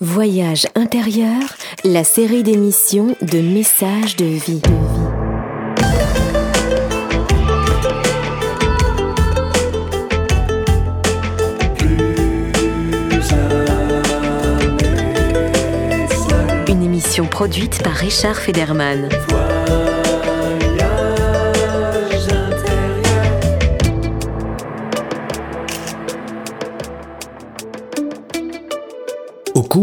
Voyage intérieur, la série d'émissions de messages de vie. Une émission produite par Richard Federman.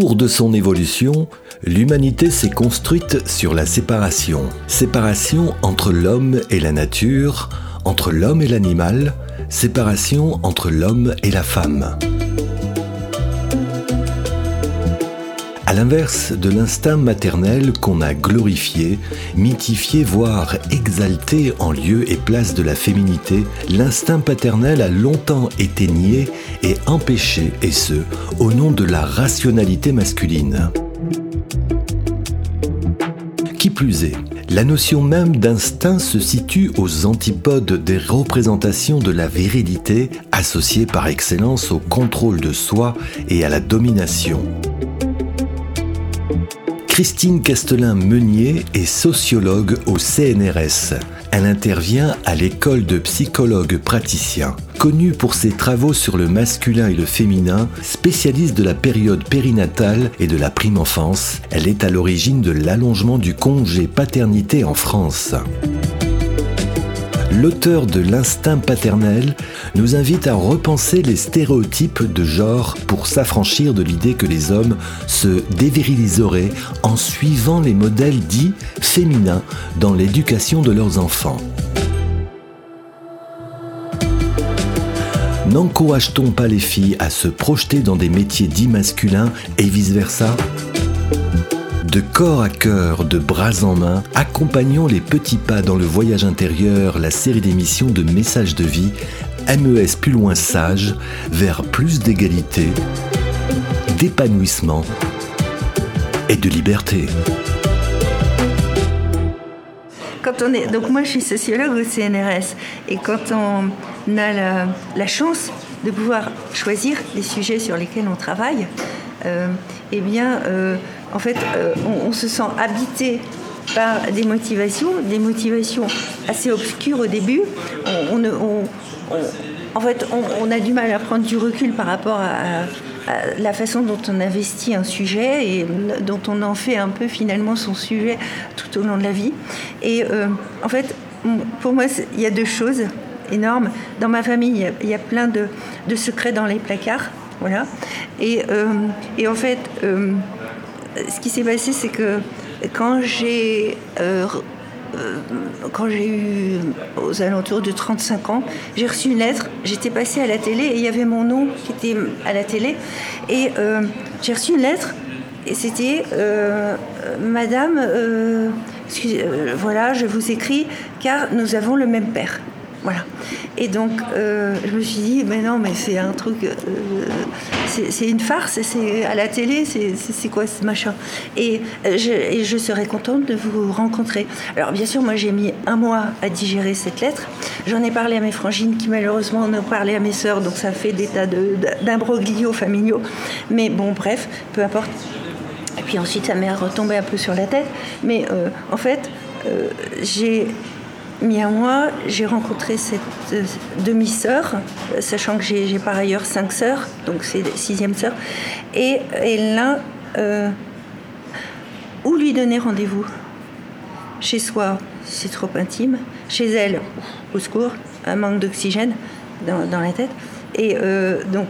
Cours de son évolution, l'humanité s'est construite sur la séparation. Séparation entre l'homme et la nature, entre l'homme et l'animal, séparation entre l'homme et la femme. L'inverse de l'instinct maternel qu'on a glorifié, mythifié, voire exalté en lieu et place de la féminité, l'instinct paternel a longtemps été nié et empêché, et ce, au nom de la rationalité masculine. Qui plus est, la notion même d'instinct se situe aux antipodes des représentations de la virilité associées par excellence au contrôle de soi et à la domination. Christine Castelin-Meunier est sociologue au CNRS. Elle intervient à l'école de psychologues praticiens. Connue pour ses travaux sur le masculin et le féminin, spécialiste de la période périnatale et de la prime enfance, elle est à l'origine de l'allongement du congé paternité en France l'auteur de L'instinct paternel nous invite à repenser les stéréotypes de genre pour s'affranchir de l'idée que les hommes se déviriliseraient en suivant les modèles dits féminins dans l'éducation de leurs enfants. N'encourage-t-on pas les filles à se projeter dans des métiers dits masculins et vice-versa? De corps à cœur, de bras en main, accompagnons les petits pas dans le voyage intérieur, la série d'émissions de messages de vie, MES plus loin sage, vers plus d'égalité, d'épanouissement et de liberté. Quand on est, donc moi je suis sociologue au CNRS et quand on a la, chance de pouvoir choisir les sujets sur lesquels on travaille, euh, eh bien, euh, en fait, euh, on, se sent habité par des motivations, des motivations assez obscures au début. en fait, on, a du mal à prendre du recul par rapport à, la façon dont on investit un sujet et dont on en fait un peu finalement son sujet tout au long de la vie. Et en fait, pour moi, il y a deux choses énormes. Dans ma famille, il y a, plein de, secrets dans les placards. Voilà. Et, euh, en fait, euh, ce qui s'est passé, c'est que quand j'ai euh, j'ai eu aux alentours de 35 ans, j'ai reçu une lettre, j'étais passée à la télé et il y avait mon nom qui était à la télé. Et j'ai reçu une lettre et c'était Madame, voilà, je vous écris car nous avons le même père. Voilà. Et donc, euh, je me suis dit, mais non, mais c'est un truc, euh, c'est une farce, c'est à la télé, c'est quoi ce machin? Et je, je, serais contente de vous rencontrer. Alors, bien sûr, moi, j'ai mis un mois à digérer cette lettre. J'en ai parlé à mes frangines qui, malheureusement, en ont parlé à mes sœurs, donc ça fait des tas d'imbroglios familiaux. Mais bon, bref, peu importe. Et puis ensuite, ça m'est retombé un peu sur la tête. Mais euh, en fait, j'ai mis un mois, j'ai rencontré cette euh, demi-sœur, sachant que j'ai par ailleurs cinq sœurs, donc c'est sixième sœur. Et, là, euh, où lui donner rendez-vous Chez soi, c'est trop intime. Chez elle, au secours, un manque d'oxygène dans, la tête. Et euh, donc,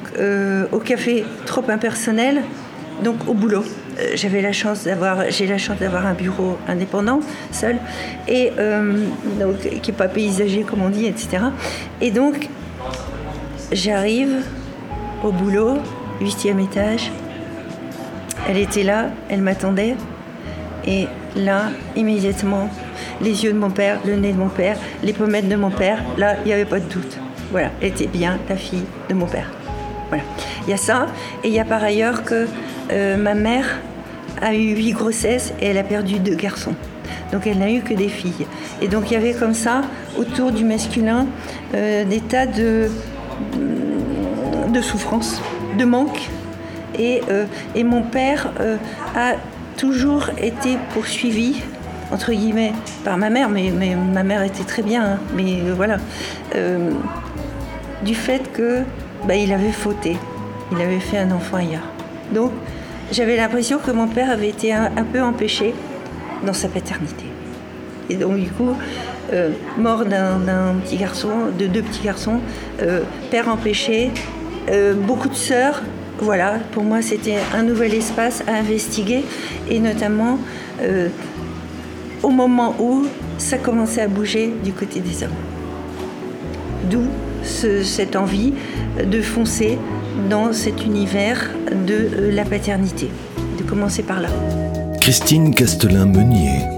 au café, trop impersonnel. Donc, au boulot. Euh, j'avais la chance d'avoir, j'ai la chance d'avoir un bureau indépendant, seul, et euh, donc, qui n'est pas paysager comme on dit, etc. Et donc, j'arrive au boulot, huitième étage. Elle était là, elle m'attendait, et là, immédiatement, les yeux de mon père, le nez de mon père, les pommettes de mon père, là, il n'y avait pas de doute. Voilà, elle était bien la fille de mon père. Voilà. Il y a ça, et il y a par ailleurs que euh, ma mère a eu huit grossesses et elle a perdu deux garçons. Donc elle n'a eu que des filles. Et donc il y avait comme ça, autour du masculin, euh, des tas de, de souffrances, de manque Et, et mon père a toujours été poursuivi entre guillemets, par ma mère, mais, ma mère était très bien, hein. mais voilà, du fait que bah, avait fauté, il avait fait un enfant ailleurs. Donc j'avais l'impression que mon père avait été un, peu empêché dans sa paternité. Et donc du coup, euh, mort d'un petit garçon, de deux petits garçons, euh, père empêché, euh, beaucoup de sœurs. Voilà, pour moi c'était un nouvel espace à investiguer et notamment au moment où ça commençait à bouger du côté des hommes. D'où cette envie de foncer dans cet univers de la paternité, de commencer par là. Christine Castelin-Meunier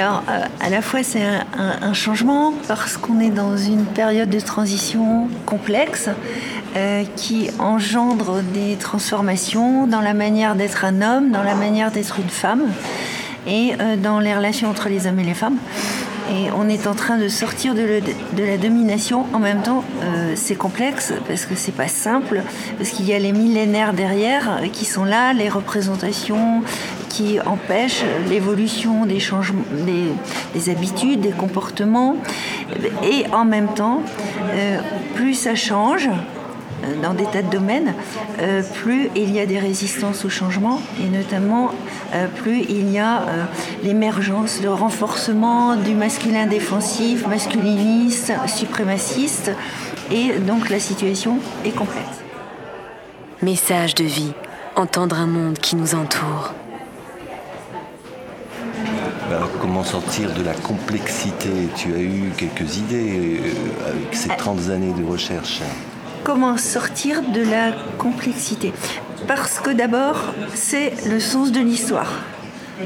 Alors, euh, à la fois, c'est un, changement parce qu'on est dans une période de transition complexe euh, qui engendre des transformations dans la manière d'être un homme, dans la manière d'être une femme et euh, dans les relations entre les hommes et les femmes. Et on est en train de sortir de, la domination. En même temps, c'est complexe parce que c'est pas simple, parce qu'il y a les millénaires derrière qui sont là, les représentations, qui empêche l'évolution des changements, des, habitudes, des comportements. Et en même temps, euh, plus ça change, euh, dans des tas de domaines, euh, plus il y a des résistances au changement et notamment plus il y a l'émergence, le renforcement du masculin défensif, masculiniste, suprémaciste et donc la situation est complexe. Message de vie, entendre un monde qui nous entoure. Comment sortir de la complexité Tu as eu quelques idées euh, avec ces 30 années de recherche. Comment sortir de la complexité Parce que d'abord, c'est le sens de l'histoire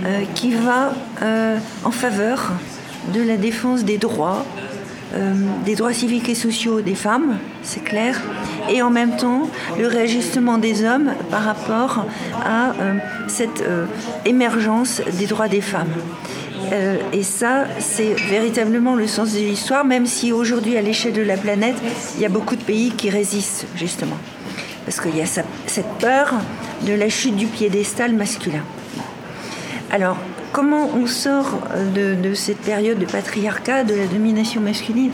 euh, qui va euh, en faveur de la défense des droits, des droits civiques et sociaux des femmes, c'est clair, et en même temps le réajustement des hommes par rapport à cette émergence des droits des femmes. Euh, et ça, c'est véritablement le sens de l'histoire, même si aujourd'hui, à l'échelle de la planète, il y a beaucoup de pays qui résistent, justement. Parce qu'il y a cette peur de la chute du piédestal masculin. Alors, comment on sort de, cette période de patriarcat, de la domination masculine?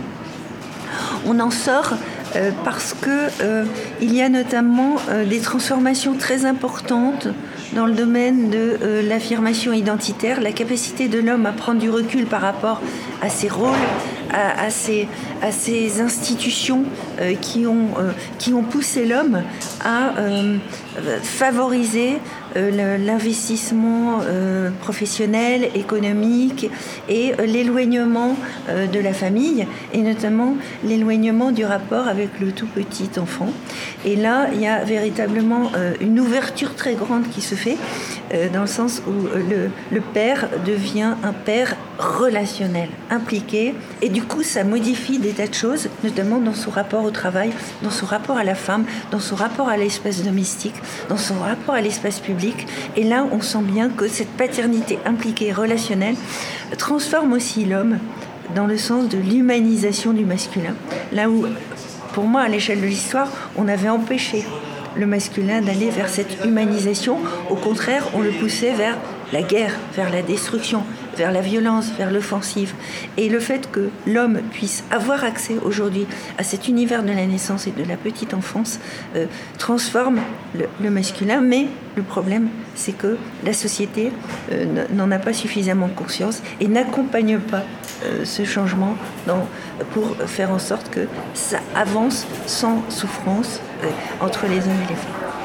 On en sort euh, parce qu'il euh, y a notamment des transformations très importantes dans le domaine de euh, l'affirmation identitaire, la capacité de l'homme à prendre du recul par rapport à ses rôles, à, à institutions euh, euh, qui ont poussé l'homme à favoriser l'investissement professionnel, économique et l'éloignement de la famille, et notamment l'éloignement du rapport avec le tout petit enfant. Et là, il y a véritablement une ouverture très grande qui se fait, dans le sens où le, le père devient un père relationnel, impliqué, et du coup ça modifie des tas de choses, notamment dans son rapport au travail, dans son rapport à la femme, dans son rapport à l'espace domestique, dans son rapport à l'espace public, et là on sent bien que cette paternité impliquée, relationnelle, transforme aussi l'homme dans le sens de l'humanisation du masculin, là où pour moi à l'échelle de l'histoire on avait empêché le masculin d'aller vers cette humanisation. Au contraire, on le poussait vers la guerre, vers la destruction, vers la violence, vers l'offensive. Et le fait que l'homme puisse avoir accès aujourd'hui à cet univers de la naissance et de la petite enfance euh, transforme le, masculin. Mais le problème, c'est que la société euh, n'en a pas suffisamment conscience et n'accompagne pas euh, ce changement pour faire en sorte que ça avance sans souffrance entre les hommes et les femmes.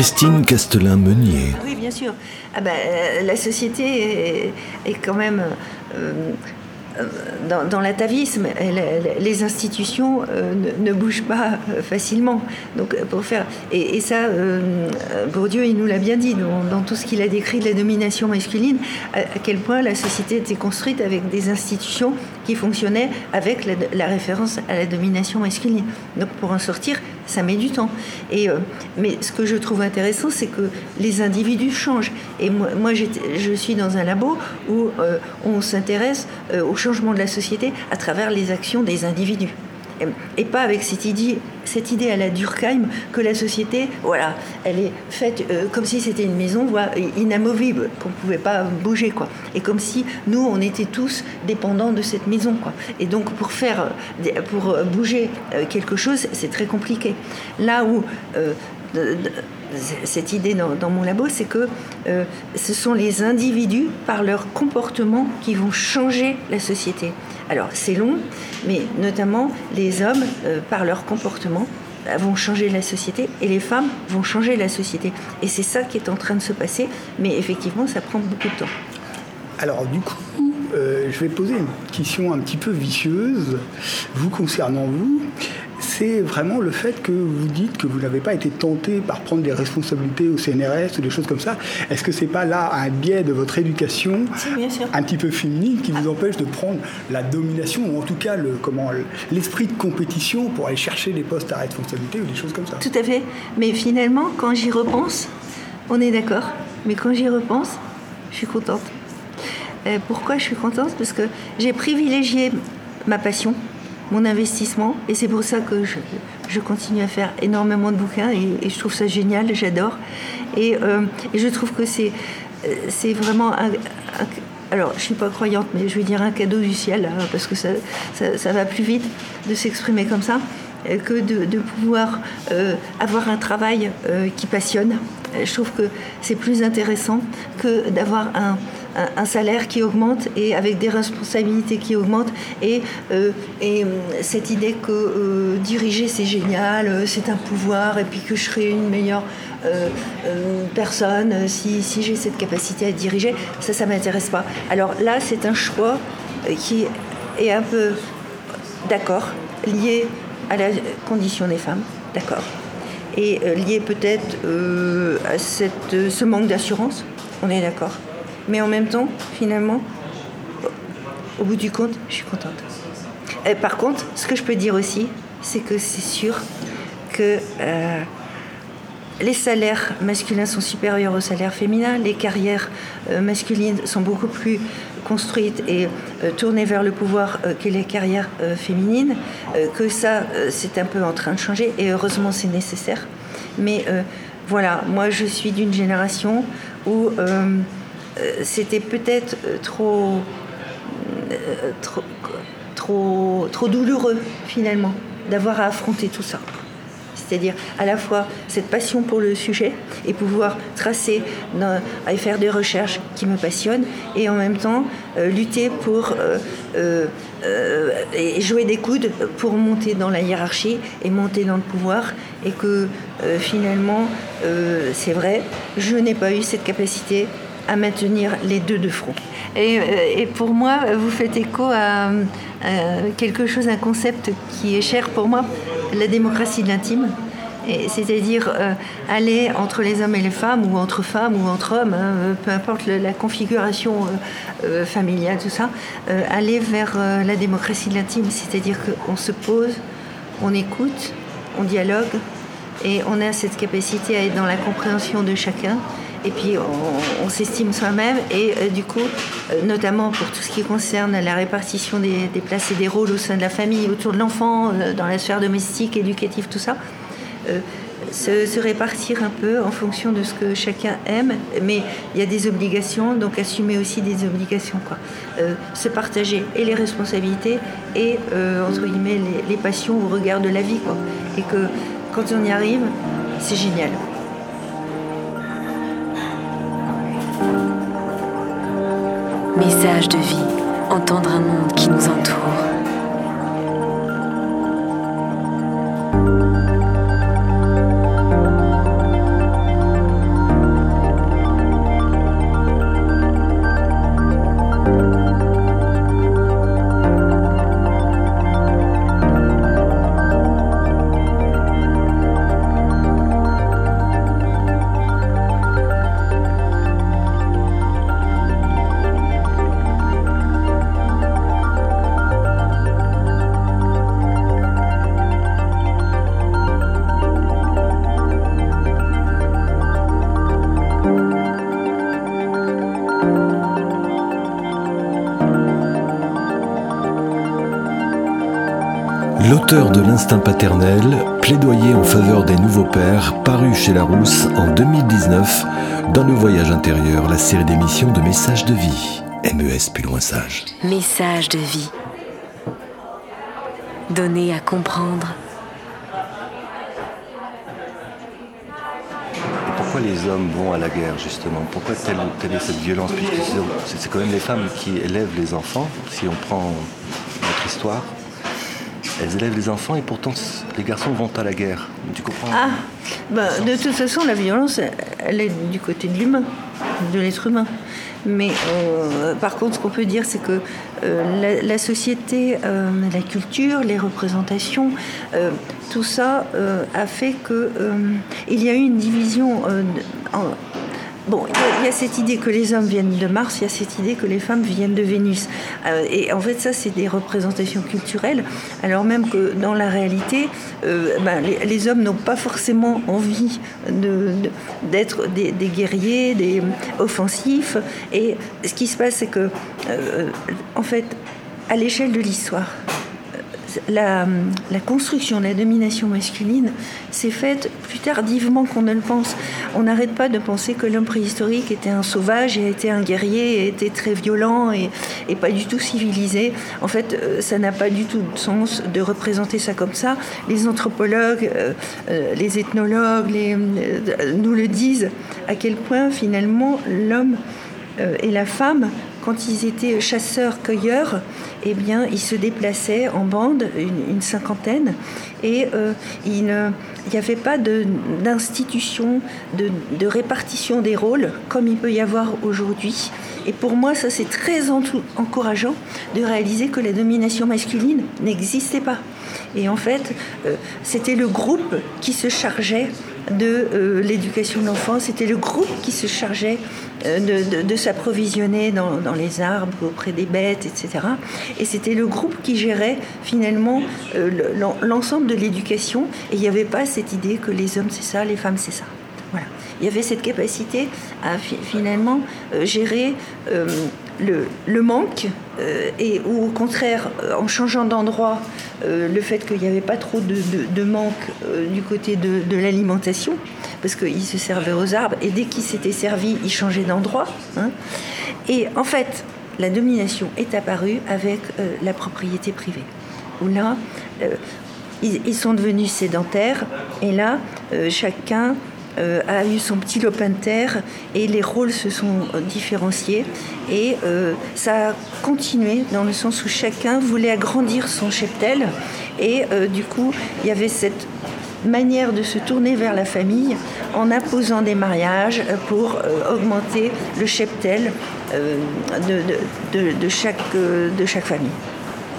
Christine Castelin-Meunier. Oui, bien sûr. Ah ben, euh, la société est, quand même euh, dans, dans l'atavisme, les institutions euh, ne, bougent pas euh, facilement. Donc, euh, pour faire, et, ça, Bourdieu, il nous l'a bien dit dans, tout ce qu'il a décrit de la domination masculine, à, quel point la société était construite avec des institutions qui fonctionnaient avec la, référence à la domination masculine. Donc, pour en sortir, ça met du temps. Et, mais ce que je trouve intéressant, c'est que les individus changent. Et moi, je suis dans un labo où on s'intéresse aux changement de la société à travers les actions des individus. Et pas avec cette idée, cette idée à la Durkheim que la société, voilà, elle est faite euh, comme si c'était une maison inamovible, qu'on ne pouvait pas bouger, quoi. Et comme si nous, on était tous dépendants de cette maison, quoi. Et donc, pour faire, pour bouger euh, quelque chose, c'est très compliqué. Là où cette idée dans, mon labo, c'est que euh, ce sont les individus, par leur comportement, qui vont changer la société. Alors, c'est long, mais notamment les hommes, euh, par leur comportement, vont changer la société et les femmes vont changer la société. Et c'est ça qui est en train de se passer, mais effectivement, ça prend beaucoup de temps. Alors, du coup, euh, je vais poser une question un petit peu vicieuse, vous concernant vous c'est vraiment le fait que vous dites que vous n'avez pas été tenté par prendre des responsabilités au CNRS ou des choses comme ça. Est-ce que c'est pas là un biais de votre éducation un petit peu féminine qui vous empêche de prendre la domination ou en tout cas le, comment, l'esprit de compétition pour aller chercher des postes à responsabilité ou des choses comme ça? Tout à fait. Mais finalement, quand j'y repense, on est d'accord. Mais quand j'y repense, je suis contente. Euh, pourquoi je suis contente? Parce que j'ai privilégié ma passion mon investissement. Et c'est pour ça que je, continue à faire énormément de bouquins et, je trouve ça génial, j'adore. Et, euh, je trouve que c'est, euh, c'est vraiment un, alors, je suis pas croyante, mais je vais dire un cadeau du ciel, hein, parce que ça, ça, va plus vite de s'exprimer comme ça euh, que de, pouvoir avoir un travail qui passionne. Je trouve que c'est plus intéressant que d'avoir un, un, salaire qui augmente et avec des responsabilités qui augmentent et, euh, euh, cette idée que euh, diriger c'est génial, c'est un pouvoir et puis que je serai une meilleure personne si, si j'ai cette capacité à diriger, ça ça m'intéresse pas. Alors là c'est un choix qui est un peu d'accord lié à la condition des femmes, d'accord et lié peut-être à cette, ce manque d'assurance, on est d'accord. Mais en même temps, finalement, au bout du compte, je suis contente. Par contre, ce que je peux dire aussi, c'est que c'est sûr que euh, les salaires masculins sont supérieurs aux salaires féminins, les carrières euh, masculines sont beaucoup plus construites et euh, tournées vers le pouvoir que les carrières féminines, que ça, c'est un peu en train de changer et heureusement c'est nécessaire. Mais voilà, moi je suis d'une génération où c'était peut-être euh, trop, euh, trop douloureux finalement d'avoir à affronter tout ça. C'est-à-dire à la fois cette passion pour le sujet et pouvoir tracer et faire des recherches qui me passionnent et en même temps lutter pour et jouer des coudes pour monter dans la hiérarchie et monter dans le pouvoir et que finalement c'est vrai je n'ai pas eu cette capacité à maintenir les deux de front. Et, euh, pour moi, vous faites écho à, quelque chose, un concept qui est cher pour moi, la démocratie de l'intime. C'est-à-dire euh, aller entre les hommes et les femmes, ou entre femmes ou entre hommes, hein, peu importe la configuration euh, familiale, tout ça, aller vers la démocratie de l'intime. C'est-à-dire qu'on se pose, on écoute, on dialogue, et on a cette capacité à être dans la compréhension de chacun et puis on, s'estime soi-même. Et du coup, notamment pour tout ce qui concerne la répartition des, places et des rôles au sein de la famille, autour de l'enfant, dans la sphère domestique, éducative, tout ça se, répartir un peu en fonction de ce que chacun aime, mais il y a des obligations, donc assumer aussi des obligations. Quoi. Euh, se partager et les responsabilités et, euh, entre guillemets, les, passions au regard de la vie. Quoi. Et que quand on y arrive, c'est génial. Message de vie, entendre un monde qui nous entoure. L'instinct paternel, plaidoyer en faveur des nouveaux pères, paru chez Larousse en 2019 dans Le Voyage intérieur, la série d'émissions de Messages de vie. MES plus loin sage. Message de vie. Donné à comprendre. pourquoi les hommes vont à la guerre justement? Pourquoi telle, telle est cette violence? Puisque c'est quand même les femmes qui élèvent les enfants, si on prend notre histoire elles élèvent les enfants et pourtant les garçons vont à la guerre. Tu comprends Ah, bah, de toute façon, la violence, elle est du côté de l'humain, de l'être humain. Mais euh, par contre, ce qu'on peut dire, c'est que euh, la, société, euh, la culture, les représentations, tout ça a fait qu'il y a eu une division en, Il y, a cette idée que les hommes viennent de Mars, il y a cette idée que les femmes viennent de Vénus. Euh, et en fait, ça, c'est des représentations culturelles, alors même que dans la réalité, euh, ben, les, hommes n'ont pas forcément envie d'être des, guerriers, des offensifs. Et ce qui se passe, c'est que, euh, en fait, à l'échelle de l'histoire, la, construction de la domination masculine s'est faite plus tardivement qu'on ne le pense. On n'arrête pas de penser que l'homme préhistorique était un sauvage et était un guerrier et était très violent et, pas du tout civilisé. En fait, euh, ça n'a pas du tout de sens de représenter ça comme ça. Les anthropologues, euh, euh, les ethnologues nous le disent à quel point finalement l'homme et la femme quand ils étaient chasseurs-cueilleurs, eh bien, ils se déplaçaient en bande, une, cinquantaine, et euh, il n'y avait pas d'institution, de, répartition des rôles comme il peut y avoir aujourd'hui. Et pour moi, ça c'est très encourageant de réaliser que la domination masculine n'existait pas. Et en fait, euh, c'était le groupe qui se chargeait de euh, l'éducation de l'enfant, c'était le groupe qui se chargeait euh, de, s'approvisionner dans, les arbres, auprès des bêtes, etc. Et c'était le groupe qui gérait finalement euh, l'ensemble de l'éducation. Et il n'y avait pas cette idée que les hommes c'est ça, les femmes c'est ça. Voilà. Il y avait cette capacité à finalement gérer le, manque et ou au contraire en changeant d'endroit le fait qu'il n'y avait pas trop de, manque du côté de l'alimentation parce qu'il se servait aux arbres, et dès qu'il s'était servi, il changeait d'endroit. Hein. Et en fait, la domination est apparue avec euh, la propriété privée, où là, euh, ils, sont devenus sédentaires, et là, euh, chacun a eu son petit lopin de terre et les rôles se sont différenciés. Et ça a continué dans le sens où chacun voulait agrandir son cheptel. Et du coup il y avait cette manière de se tourner vers la famille en imposant des mariages pour euh, augmenter le cheptel euh, de, chaque, euh, de chaque famille.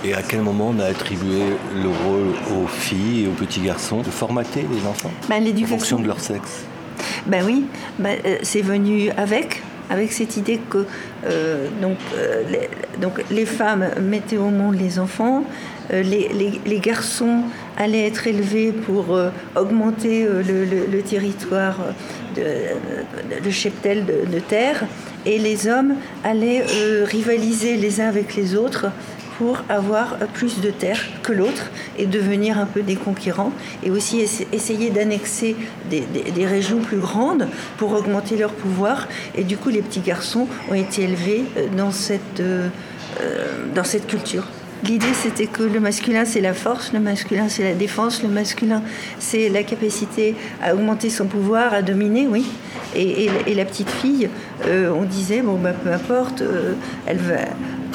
Et à quel moment on a attribué le rôle aux filles et aux petits garçons de formater les enfants ben, en fonction de leur sexe? Ben oui, ben, c'est venu avec avec cette idée que donc, les, donc, les femmes mettaient au monde les enfants, les, garçons allaient être élevés pour euh, augmenter euh, le, territoire de, cheptel de, terre, et les hommes allaient rivaliser les uns avec les autres pour avoir plus de terre que l'autre et devenir un peu des conquérants et aussi essayer d'annexer des, régions plus grandes pour augmenter leur pouvoir. Et du coup, les petits garçons ont été élevés euh, dans cette, euh, euh, dans cette culture. L'idée, c'était que le masculin, c'est la force, le masculin, c'est la défense, le masculin, c'est la capacité à augmenter son pouvoir, à dominer, oui. Et, la petite fille, on disait, bon, bah, peu importe, elle va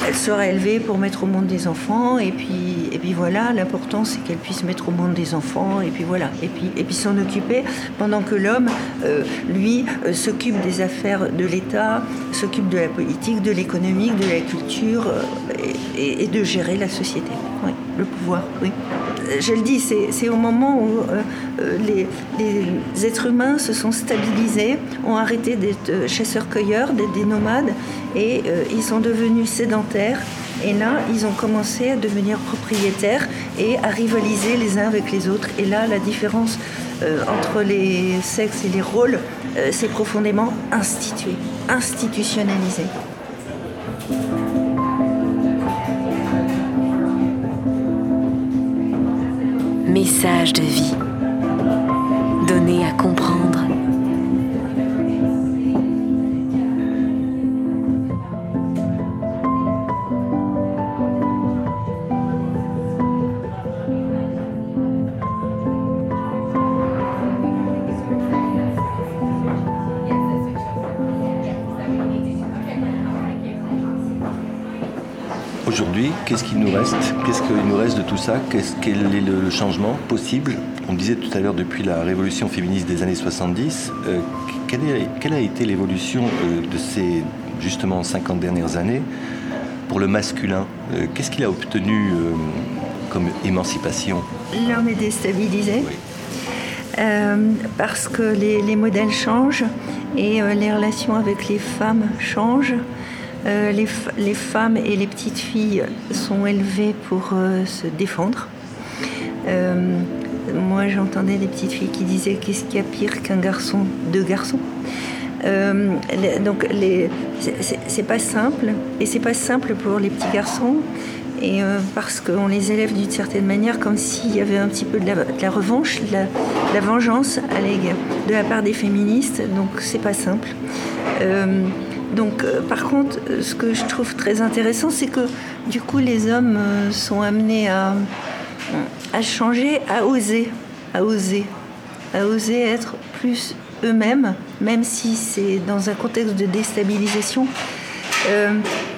elle sera élevée pour mettre au monde des enfants et puis, et puis voilà, l'important c'est qu'elle puisse mettre au monde des enfants et puis voilà, et puis, s'en occuper pendant que l'homme, euh, lui, euh, s'occupe des affaires de l'État, s'occupe de la politique, de l'économique, de la culture euh, et, de gérer la société, le pouvoir, oui. Je le dis, c'est au moment où les, les, êtres humains se sont stabilisés, ont arrêté d'être chasseurs-cueilleurs, d'être des nomades et ils sont devenus sédentaires et là, ils ont commencé à devenir propriétaires et à rivaliser les uns avec les autres. Et là, la différence euh, entre les sexes et les rôles euh, s'est profondément instituée, institutionnalisée. Message de vie, donné à comprendre qu'est-ce qu'il nous reste Qu'est-ce qu'il nous reste de tout ça Qu'est-ce, Quel est le changement possible On disait tout à l'heure, depuis la révolution féministe des années 70, euh, quelle, a été l'évolution euh, de ces justement 50 dernières années pour le masculin euh, Qu'est-ce qu'il a obtenu comme émancipation L'homme est déstabilisé. parce que les, les, modèles changent et les relations avec les femmes changent. Euh, les, femmes et les petites filles sont élevées pour euh, se défendre. Euh, moi, j'entendais des petites filles qui disaient qu'est-ce qu'il y a pire qu'un garçon, deux garçons? donc, c'est pas simple, et c'est pas simple pour les petits garçons, et parce qu'on les élève d'une certaine manière comme s'il y avait un petit peu de la, revanche, de la, vengeance à de la part des féministes, donc c'est pas simple. Donc, euh, par contre, euh, ce que je trouve très intéressant, c'est que du coup, les hommes euh, sont amenés à, changer, à oser, à oser, à oser être plus eux-mêmes, même si c'est dans un contexte de déstabilisation,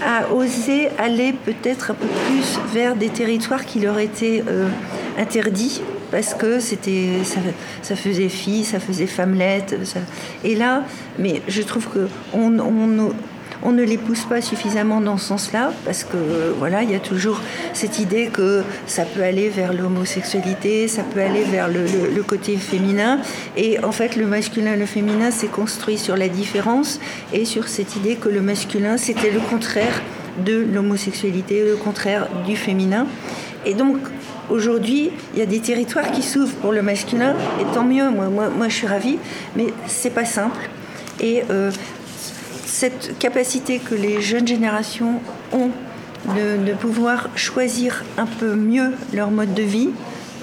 à oser aller peut-être un peu plus vers des territoires qui leur étaient interdits parce que c'était ça, faisait fille, ça faisait femmelette. Et là, mais je trouve que on, ne les pousse pas suffisamment dans ce sens-là, parce que voilà, il y a toujours cette idée que ça peut aller vers l'homosexualité, ça peut aller vers le, le, côté féminin. Et en fait, le masculin et le féminin s'est construit sur la différence et sur cette idée que le masculin, c'était le contraire de l'homosexualité, le contraire du féminin. Et donc, Aujourd'hui, il y a des territoires qui s'ouvrent pour le masculin, et tant mieux, moi, moi, moi je suis ravie, mais c'est pas simple. Et euh, cette capacité que les jeunes générations ont de, pouvoir choisir un peu mieux leur mode de vie,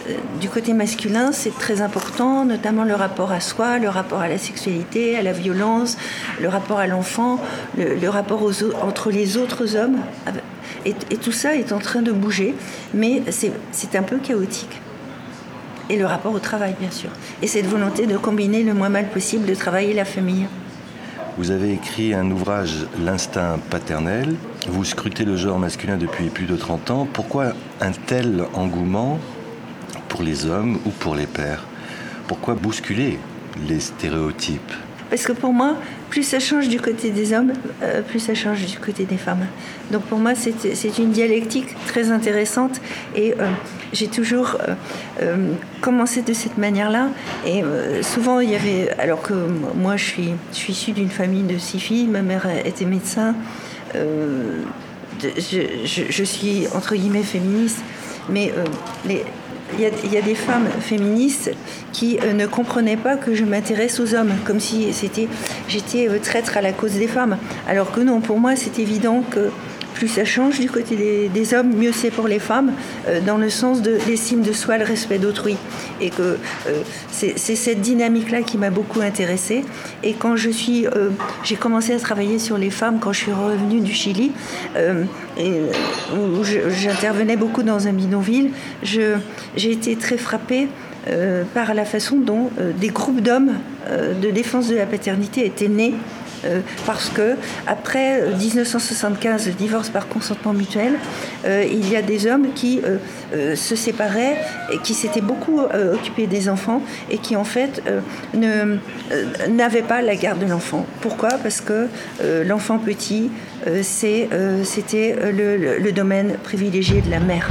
euh, du côté masculin, c'est très important, notamment le rapport à soi, le rapport à la sexualité, à la violence, le rapport à l'enfant, le, rapport entre les autres hommes, et, tout ça est en train de bouger, mais c'est un peu chaotique. Et le rapport au travail, bien sûr. Et cette volonté de combiner le moins mal possible le travail et la famille. Vous avez écrit un ouvrage, L'instinct paternel. Vous scrutez le genre masculin depuis plus de 30 ans. Pourquoi un tel engouement pour les hommes ou pour les pères? Pourquoi bousculer les stéréotypes? Parce que pour moi, plus ça change du côté des hommes, euh, plus ça change du côté des femmes. Donc pour moi, c'est une dialectique très intéressante et euh, j'ai toujours euh, commencé de cette manière-là. Et souvent, il y avait, alors que moi, je suis, issue d'une famille de six filles, ma mère était médecin, je, je, suis entre guillemets féministe, mais les, il y, a des femmes féministes qui euh, ne comprenaient pas que je m'intéresse aux hommes, comme si c'était j'étais euh, traître à la cause des femmes. Alors que non, pour moi, c'est évident que plus ça change du côté des, hommes, mieux c'est pour les femmes, euh, dans le sens de l'estime de soi, le respect d'autrui. Et que euh, c'est cette dynamique-là qui m'a beaucoup intéressée. Et quand je suis, euh, j'ai commencé à travailler sur les femmes quand je suis revenue du Chili, où j'intervenais beaucoup dans un bidonville, j'ai été très frappée par la façon dont des groupes d'hommes de défense de la paternité étaient nés euh, parce que après 1975, le divorce par consentement mutuel, euh, il y a des hommes qui euh, se séparaient et qui s'étaient beaucoup occupés des enfants et qui en fait n'avaient pas la garde de l'enfant. Pourquoi? Parce que l'enfant petit, c'était le domaine privilégié de la mère.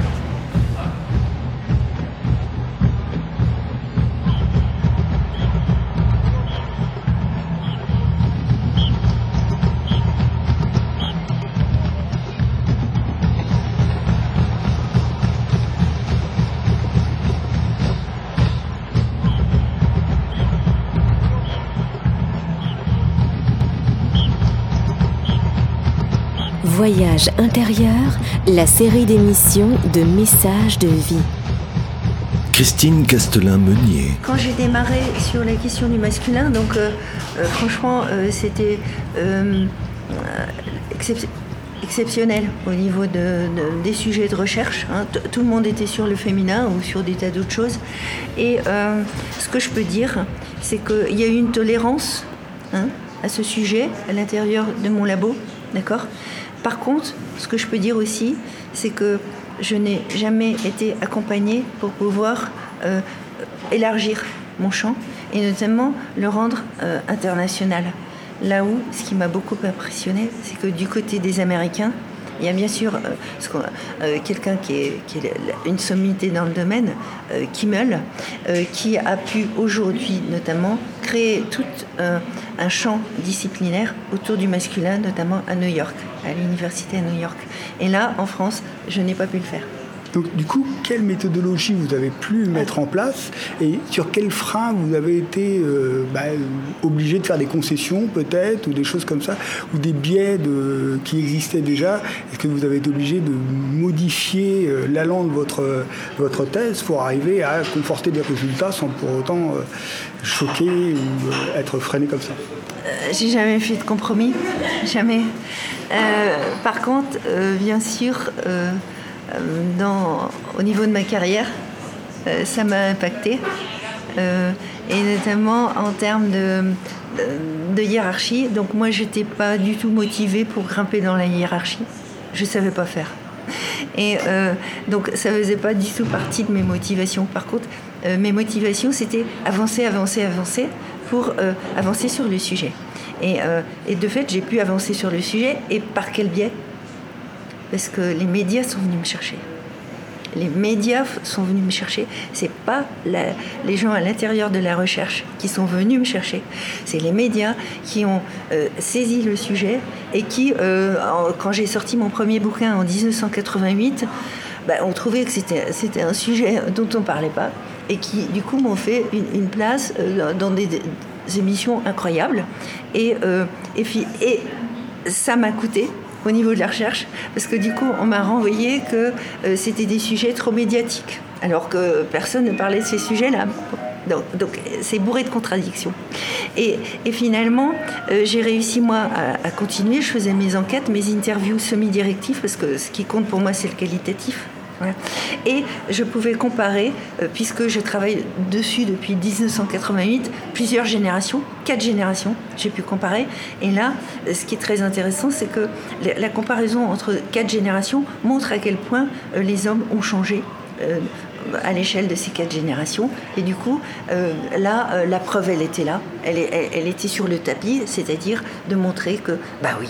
Voyage intérieur, la série d'émissions de messages de vie. Christine Castelin-Meunier. Quand j'ai démarré sur la question du masculin, donc euh, euh, franchement, euh, c'était exceptionnel au niveau des sujets de recherche. Hein. Tout le monde était sur le féminin ou sur des tas d'autres choses. Et ce que je peux dire, c'est qu'il y a eu une tolérance hein, à ce sujet à l'intérieur de mon labo, d'accord? Par contre, ce que je peux dire aussi, c'est que je n'ai jamais été accompagnée pour pouvoir euh, élargir mon champ et notamment le rendre euh, international. Là où, ce qui m'a beaucoup impressionné, c'est que du côté des Américains, il y a bien sûr euh, euh, quelqu'un qui est, une sommité dans le domaine, euh, Kimmel, qui a pu aujourd'hui notamment créer tout un champ disciplinaire autour du masculin, notamment à New York, à l'université à New York. Et là, en France, je n'ai pas pu le faire. Donc du coup, quelle méthodologie vous avez pu mettre en place et sur quel frein vous avez été euh, bah, obligé de faire des concessions peut-être ou des choses comme ça ou des biais de, qui existaient déjà? Est-ce que vous avez été obligé de modifier euh, l'allant de votre, votre thèse pour arriver à conforter des résultats sans pour autant euh, choquer ou être freiné comme ça? J'ai jamais fait de compromis, jamais. par contre, bien sûr, euh, dans, au niveau de ma carrière, euh, ça m'a impacté. Euh, et notamment en termes de, hiérarchie. Donc moi, je n'étais pas du tout motivée pour grimper dans la hiérarchie. Je ne savais pas faire. Et donc ça ne faisait pas du tout partie de mes motivations. Par contre, mes motivations, c'était avancer, avancer, avancer pour avancer sur le sujet. Et, et de fait, j'ai pu avancer sur le sujet. Et par quel biais? Parce que les médias sont venus me chercher. Les médias sont venus me chercher. C'est pas les gens à l'intérieur de la recherche qui sont venus me chercher. C'est les médias qui ont euh, saisi le sujet et qui, euh, quand j'ai sorti mon premier bouquin en 1988, bah, ont trouvé que c'était un sujet dont on ne parlait pas et qui, du coup, m'ont fait une, place euh, dans des, émissions incroyables. Et ça m'a coûté au niveau de la recherche, parce que du coup, on m'a renvoyé que euh, c'était des sujets trop médiatiques, alors que personne ne parlait de ces sujets-là. Donc, c'est bourré de contradictions. Et, finalement, euh, j'ai réussi, moi, à, à, continuer. Je faisais mes enquêtes, mes interviews semi-directives, parce que ce qui compte pour moi, c'est le qualitatif. Et je pouvais comparer, euh, puisque je travaille dessus depuis 1988, plusieurs générations, quatre générations, j'ai pu comparer. Et là, ce qui est très intéressant, c'est que la comparaison entre quatre générations montre à quel point euh, les hommes ont changé euh, à l'échelle de ces quatre générations. Et du coup, euh, là, euh, la preuve, elle était là. Elle, elle, était sur le tapis, c'est-à-dire de montrer que, bah oui,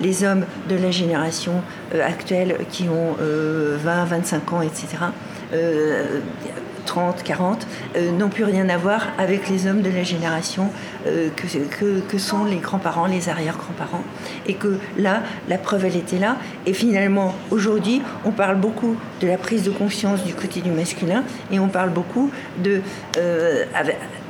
les hommes de la génération actuelle qui ont 20, 25 ans, etc., 30, 40, n'ont plus rien à voir avec les hommes de la génération que, que, sont les grands-parents, les arrière-grands-parents. Et que là, la preuve, elle était là. Et finalement, aujourd'hui, on parle beaucoup de la prise de conscience du côté du masculin et on parle beaucoup de,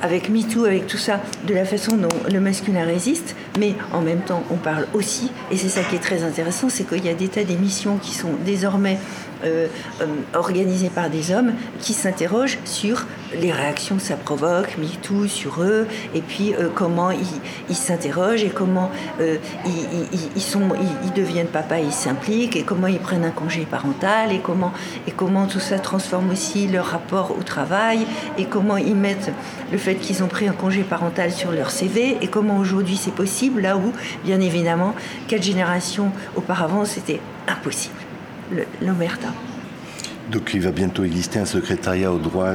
avec MeToo, avec tout ça, de la façon dont le masculin résiste, mais en même temps, on parle aussi, et c'est ça qui est très intéressant, c'est qu'il y a des tas d'émissions qui sont désormais euh, euh, organisés par des hommes qui s'interrogent sur les réactions que ça provoque, MeToo sur eux, et puis euh, comment ils s'interrogent et comment ils, deviennent papa, ils s'impliquent, et comment ils prennent un congé parental, et comment, et comment tout ça transforme aussi leur rapport au travail, et comment ils mettent le fait qu'ils ont pris un congé parental sur leur CV, et comment aujourd'hui c'est possible, là où, bien évidemment, quatre générations auparavant, c'était impossible l'Omerta. Donc il va bientôt exister un secrétariat aux droits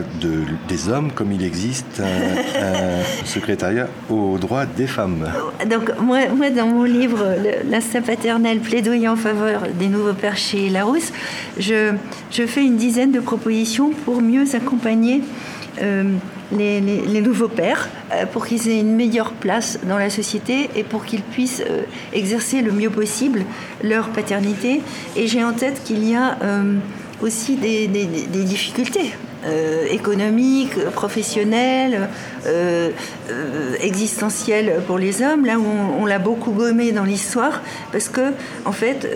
des hommes, comme il existe un, secrétariat aux droits des femmes. Donc moi, moi dans mon livre L'instinct paternel plaidoyer en faveur des nouveaux pères chez Larousse, je, je fais une dizaine de propositions pour mieux accompagner euh, les, nouveaux pères euh, pour qu'ils aient une meilleure place dans la société et pour qu'ils puissent euh, exercer le mieux possible leur paternité. Et j'ai en tête qu'il y a aussi des difficultés euh, économique, professionnel, euh, euh, existentiel pour les hommes, là où on, l'a beaucoup gommé dans l'histoire, parce que, en fait,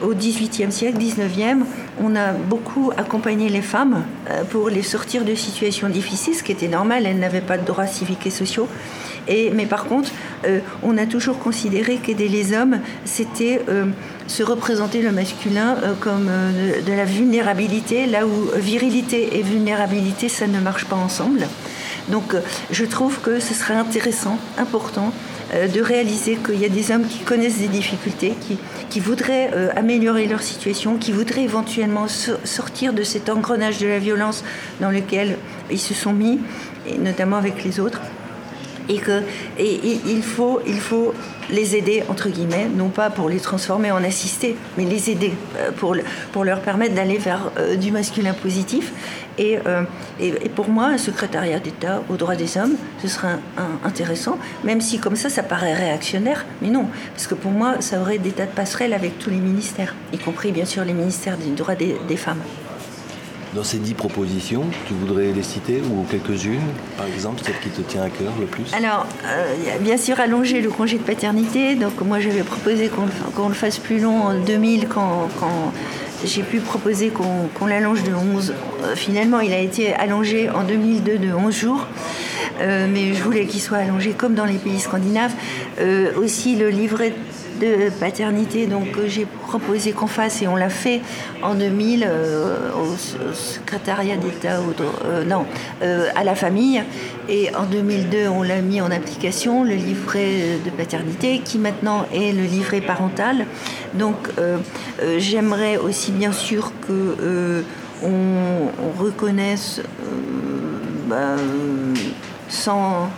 au XVIIIe siècle, XIXe, on a beaucoup accompagné les femmes pour les sortir de situations difficiles, ce qui était normal, elles n'avaient pas de droits civiques et sociaux. Et, mais par contre, on a toujours considéré qu'aider les hommes, c'était se représenter le masculin euh, comme euh, de, la vulnérabilité, là où virilité et vulnérabilité, ça ne marche pas ensemble. Donc euh, je trouve que ce serait intéressant, important, de réaliser qu'il y a des hommes qui connaissent des difficultés, qui, qui voudraient améliorer leur situation, qui voudraient éventuellement sortir de cet engrenage de la violence dans lequel ils se sont mis, et notamment avec les autres et que il, faut, les aider, entre guillemets, non pas pour les transformer en assistés, mais les aider euh, pour, leur permettre d'aller vers euh, du masculin positif. Euh, et, pour moi, un secrétariat d'État aux droits des hommes, ce serait intéressant, même si comme ça, ça paraît réactionnaire, mais non, parce que pour moi, ça aurait des tas de passerelles avec tous les ministères, y compris bien sûr les ministères des droits des femmes. Dans ces dix propositions, tu voudrais les citer ou quelques-unes, par exemple, celle qui te tient à cœur le plus? Alors, euh, bien sûr, allonger le congé de paternité. Donc, moi, j'avais proposé qu'on le fasse plus long en 2000 quand, j'ai pu proposer qu'on l'allonge de 11. Euh, finalement, il a été allongé en 2002 de 11 jours. Euh, mais je voulais qu'il soit allongé comme dans les pays scandinaves. aussi, le livret de paternité donc j'ai proposé qu'on fasse et on l'a fait en 2000 euh, au, secrétariat d'État euh, non euh, à la famille. Et en 2002 on l'a mis en application le livret de paternité qui maintenant est le livret parental. Donc j'aimerais aussi bien sûr que on, reconnaisse bah, sans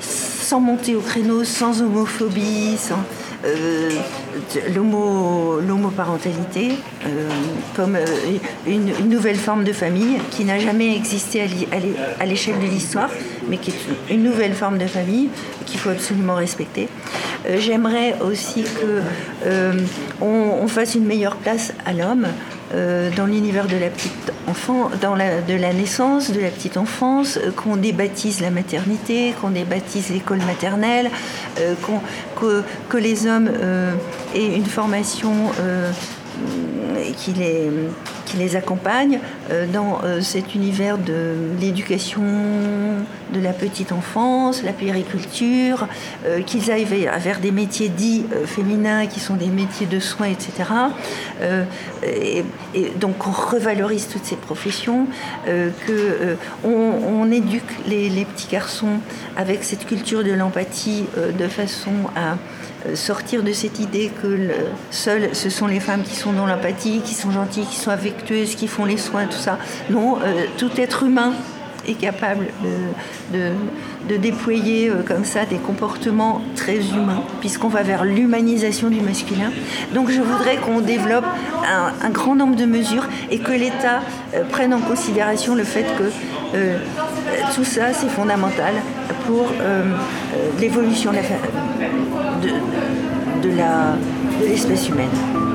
sans monter au créneau, sans homophobie, sans, euh, l'homoparentalité euh, comme euh, une, nouvelle forme de famille qui n'a jamais existé à l'échelle de l'histoire, mais qui est une nouvelle forme de famille qu'il faut absolument respecter. J'aimerais aussi qu'on on fasse une meilleure place à l'homme euh, dans l'univers de la petite enfant, dans la, de la naissance, de la petite enfance, euh, qu'on débaptise la maternité, qu'on débaptise l'école maternelle, euh, que, que, les hommes aient une formation qui les, qui les accompagne euh, dans euh, cet univers de l'éducation de la petite enfance, la périculture, euh, qu'ils aillent vers des métiers dits féminins qui sont des métiers de soins, etc. Et, donc on revalorise toutes ces professions, que on, éduque les, petits garçons avec cette culture de l'empathie de façon à sortir de cette idée que seules ce sont les femmes qui sont dans l'empathie, qui sont gentilles, qui sont affectueuses, qui font les soins, tout ça. Non, euh, tout être humain est capable de, déployer euh, comme ça des comportements très humains, puisqu'on va vers l'humanisation du masculin. Donc je voudrais qu'on développe un, grand nombre de mesures et que l'État euh, prenne en considération le fait que tout ça, c'est fondamental pour l'évolution de l'espèce humaine.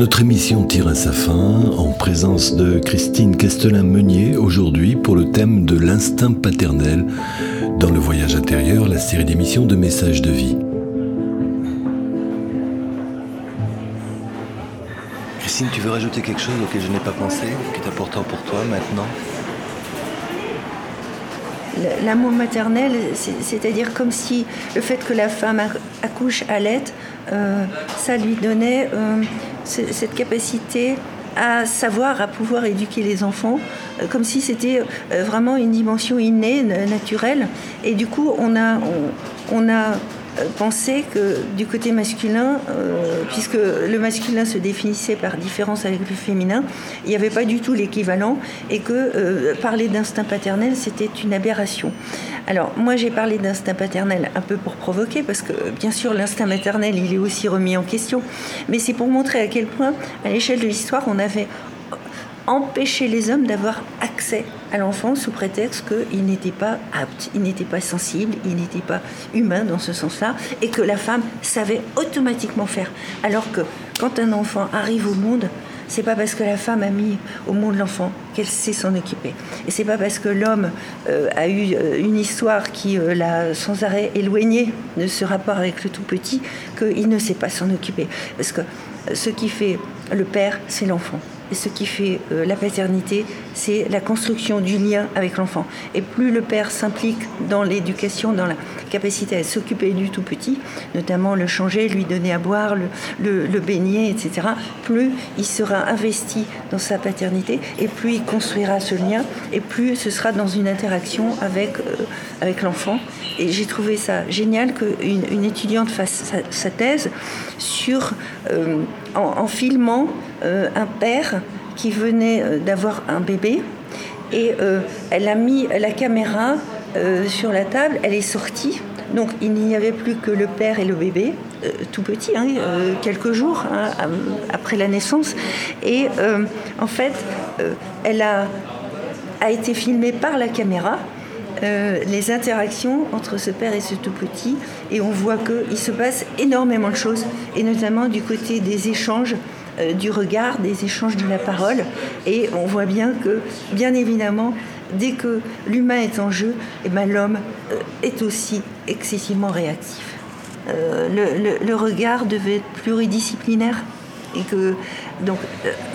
Notre émission tire à sa fin en présence de Christine Castelin-Meunier aujourd'hui pour le thème de l'instinct paternel dans le voyage intérieur, la série d'émissions de messages de vie. Christine, tu veux rajouter quelque chose auquel je n'ai pas pensé, qui est important pour toi maintenant? L'amour maternel, c'est-à-dire comme si le fait que la femme accouche à l'aide, euh, ça lui donnait euh, cette capacité à savoir, à pouvoir éduquer les enfants, euh, comme si c'était euh, vraiment une dimension innée, naturelle. Et du coup, on a, on a euh, penser que du côté masculin, puisque le masculin se définissait par différence avec le féminin, il n'y avait pas du tout l'équivalent et que parler d'instinct paternel, c'était une aberration. Alors moi j'ai parlé d'instinct paternel un peu pour provoquer, parce que bien sûr l'instinct maternel, il est aussi remis en question, mais c'est pour montrer à quel point, à l'échelle de l'histoire, on avait empêcher les hommes d'avoir accès à l'enfant sous prétexte qu'il n'était pas apte, il n'était pas sensible, il n'était pas humain dans ce sens-là, et que la femme savait automatiquement faire. Alors que quand un enfant arrive au monde, c'est pas parce que la femme a mis au monde l'enfant qu'elle sait s'en occuper. Et c'est pas parce que l'homme euh, a eu euh, une histoire qui euh, l'a sans arrêt éloigné de ce rapport avec le tout petit qu'il ne sait pas s'en occuper. Parce que ce qui fait le père, c'est l'enfant. Ce qui fait euh, la paternité, c'est la construction du lien avec l'enfant. Et plus le père s'implique dans l'éducation, dans la capacité à s'occuper du tout petit, notamment le changer, lui donner à boire, le, le, baigner, etc., plus il sera investi dans sa paternité et plus il construira ce lien et plus ce sera dans une interaction avec, euh, avec l'enfant. Et j'ai trouvé ça génial qu'une une étudiante fasse sa, thèse sur, euh, en, filmant un père qui venait euh, d'avoir un bébé et euh, elle a mis la caméra euh, sur la table, elle est sortie. Donc il n'y avait plus que le père et le bébé, tout petit, hein, quelques jours hein, après la naissance. Et en fait, elle a, a été filmée par la caméra. Les interactions entre ce père et ce tout petit et on voit qu'il se passe énormément de choses et notamment du côté des échanges euh, du regard, des échanges de la parole. Et on voit bien que, bien évidemment, dès que l'humain est en jeu, eh ben, l'homme euh, est aussi excessivement réactif. Euh, le, regard devait être pluridisciplinaire et que donc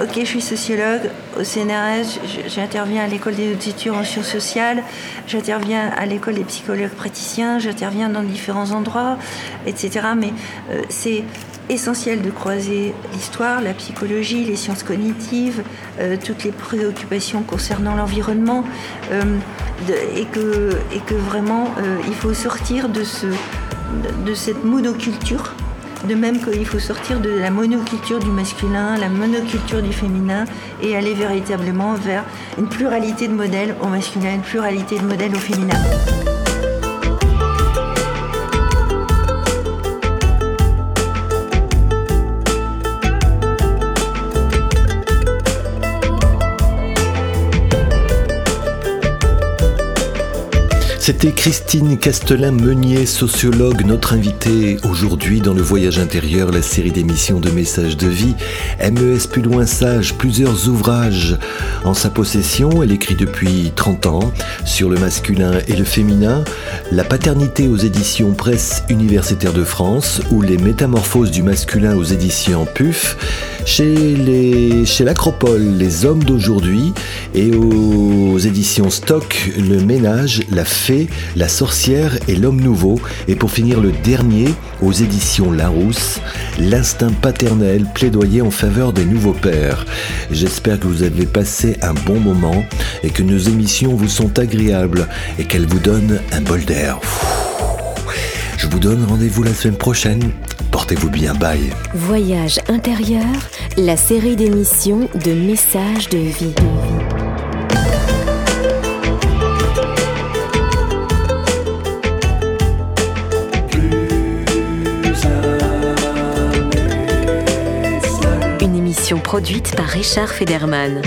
ok je suis sociologue au CNRS j'interviens à l'école des études en sciences sociales j'interviens à l'école des psychologues praticiens j'interviens dans différents endroits etc mais c'est essentiel de croiser l'histoire, la psychologie, les sciences cognitives, euh, toutes les préoccupations concernant l'environnement, euh, et, que, et que vraiment euh, il faut sortir de, ce, de cette monoculture De même qu'il faut sortir de la monoculture du masculin, la monoculture du féminin et aller véritablement vers une pluralité de modèles au masculin, une pluralité de modèles au féminin. C'était Christine Castelin-Meunier, sociologue, notre invitée aujourd'hui dans le Voyage intérieur, la série d'émissions de messages de vie. MES plus loin sage, plusieurs ouvrages en sa possession. Elle écrit depuis 30 ans sur le masculin et le féminin, la paternité aux éditions Presse universitaire de France ou les métamorphoses du masculin aux éditions PUF. Chez, l'Acropole, les hommes d'aujourd'hui et aux éditions Stock, le ménage, la fée, la sorcière et l'homme nouveau. Et pour finir, le dernier, aux éditions Larousse, l'instinct paternel plaidoyer en faveur des nouveaux pères. J'espère que vous avez passé un bon moment et que nos émissions vous sont agréables et qu'elles vous donnent un bol d'air. Je vous donne rendez-vous la semaine prochaine. Portez-vous bien, bye. Voyage intérieur, la série d'émissions de messages de vie. Produite par Richard Federman.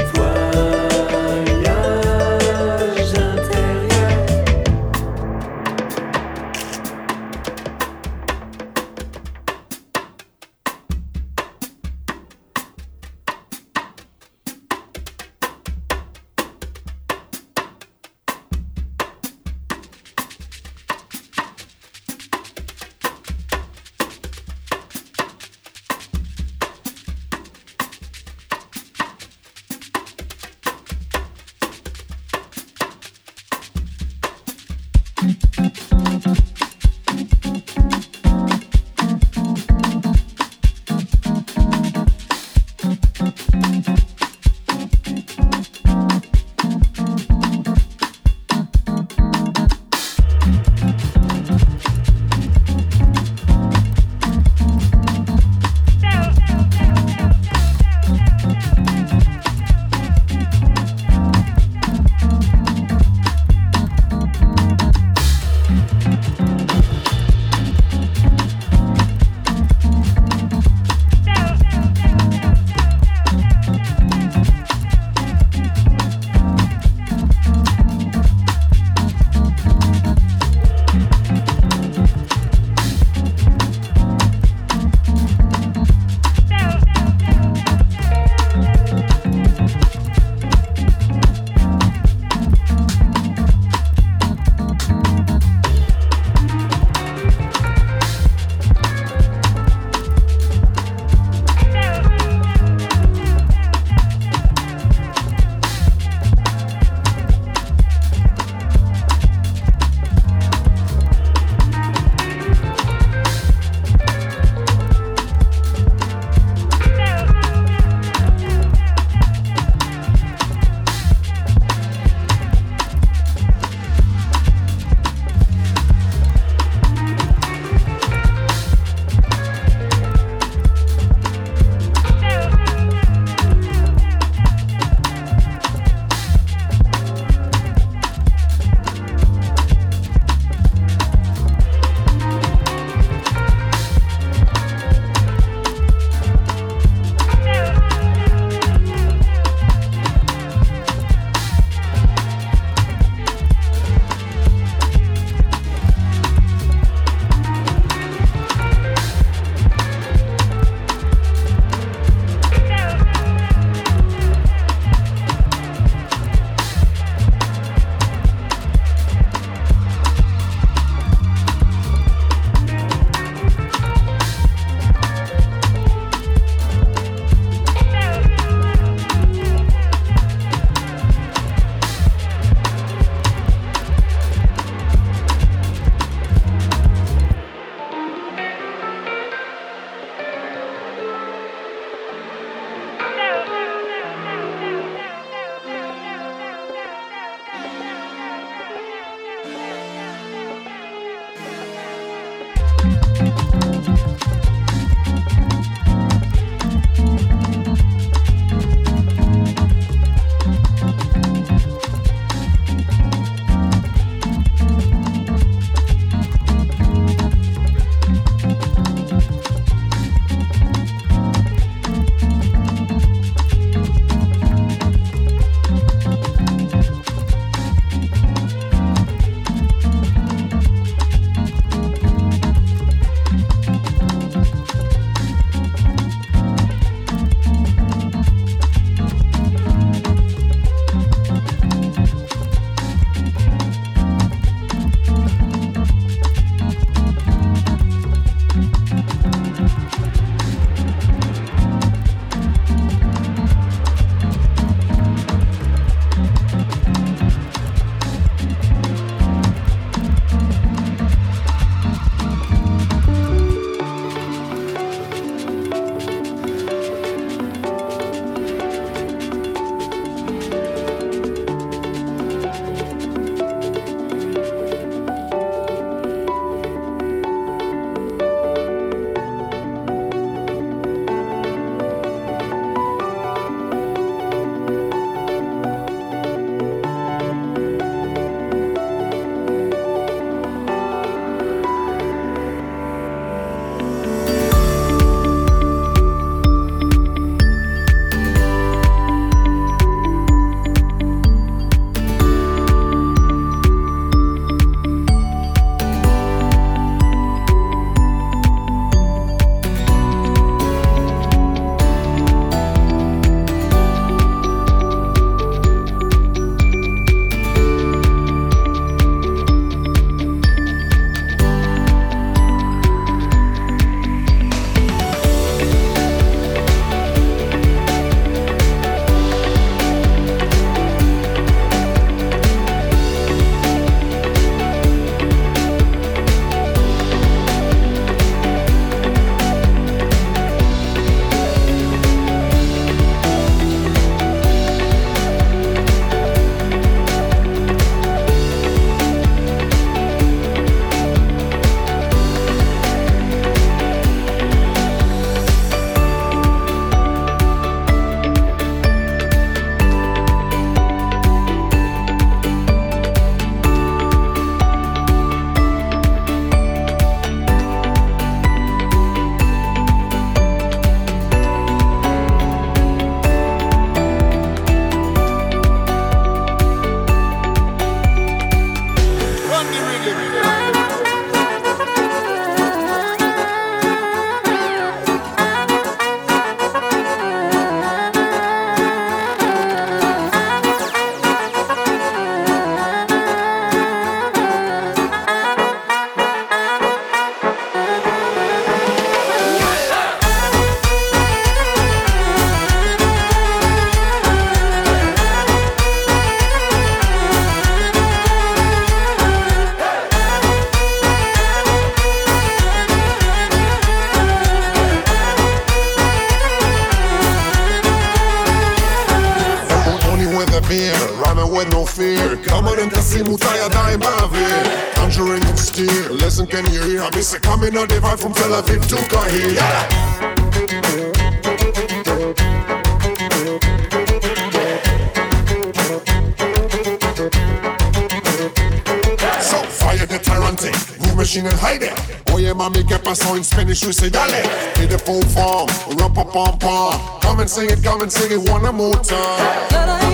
Pom pom. Come and sing it, come and sing it one more time.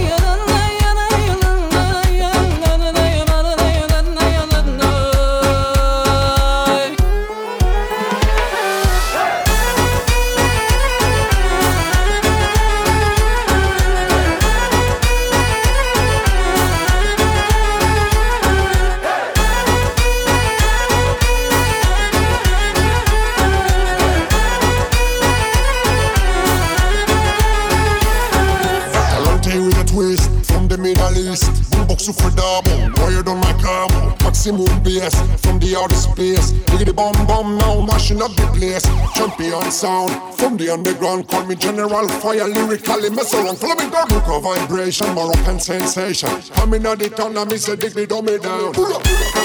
Bass from the outer space. Diggity bomb bomb now, mashing up the place. Champion sound from the underground. Call me General Fire, lyrically mess around. Flamingo, look of vibration, Moroccan sensation. Coming out the town, I miss a diggity dumb me down. Pull up, pull up.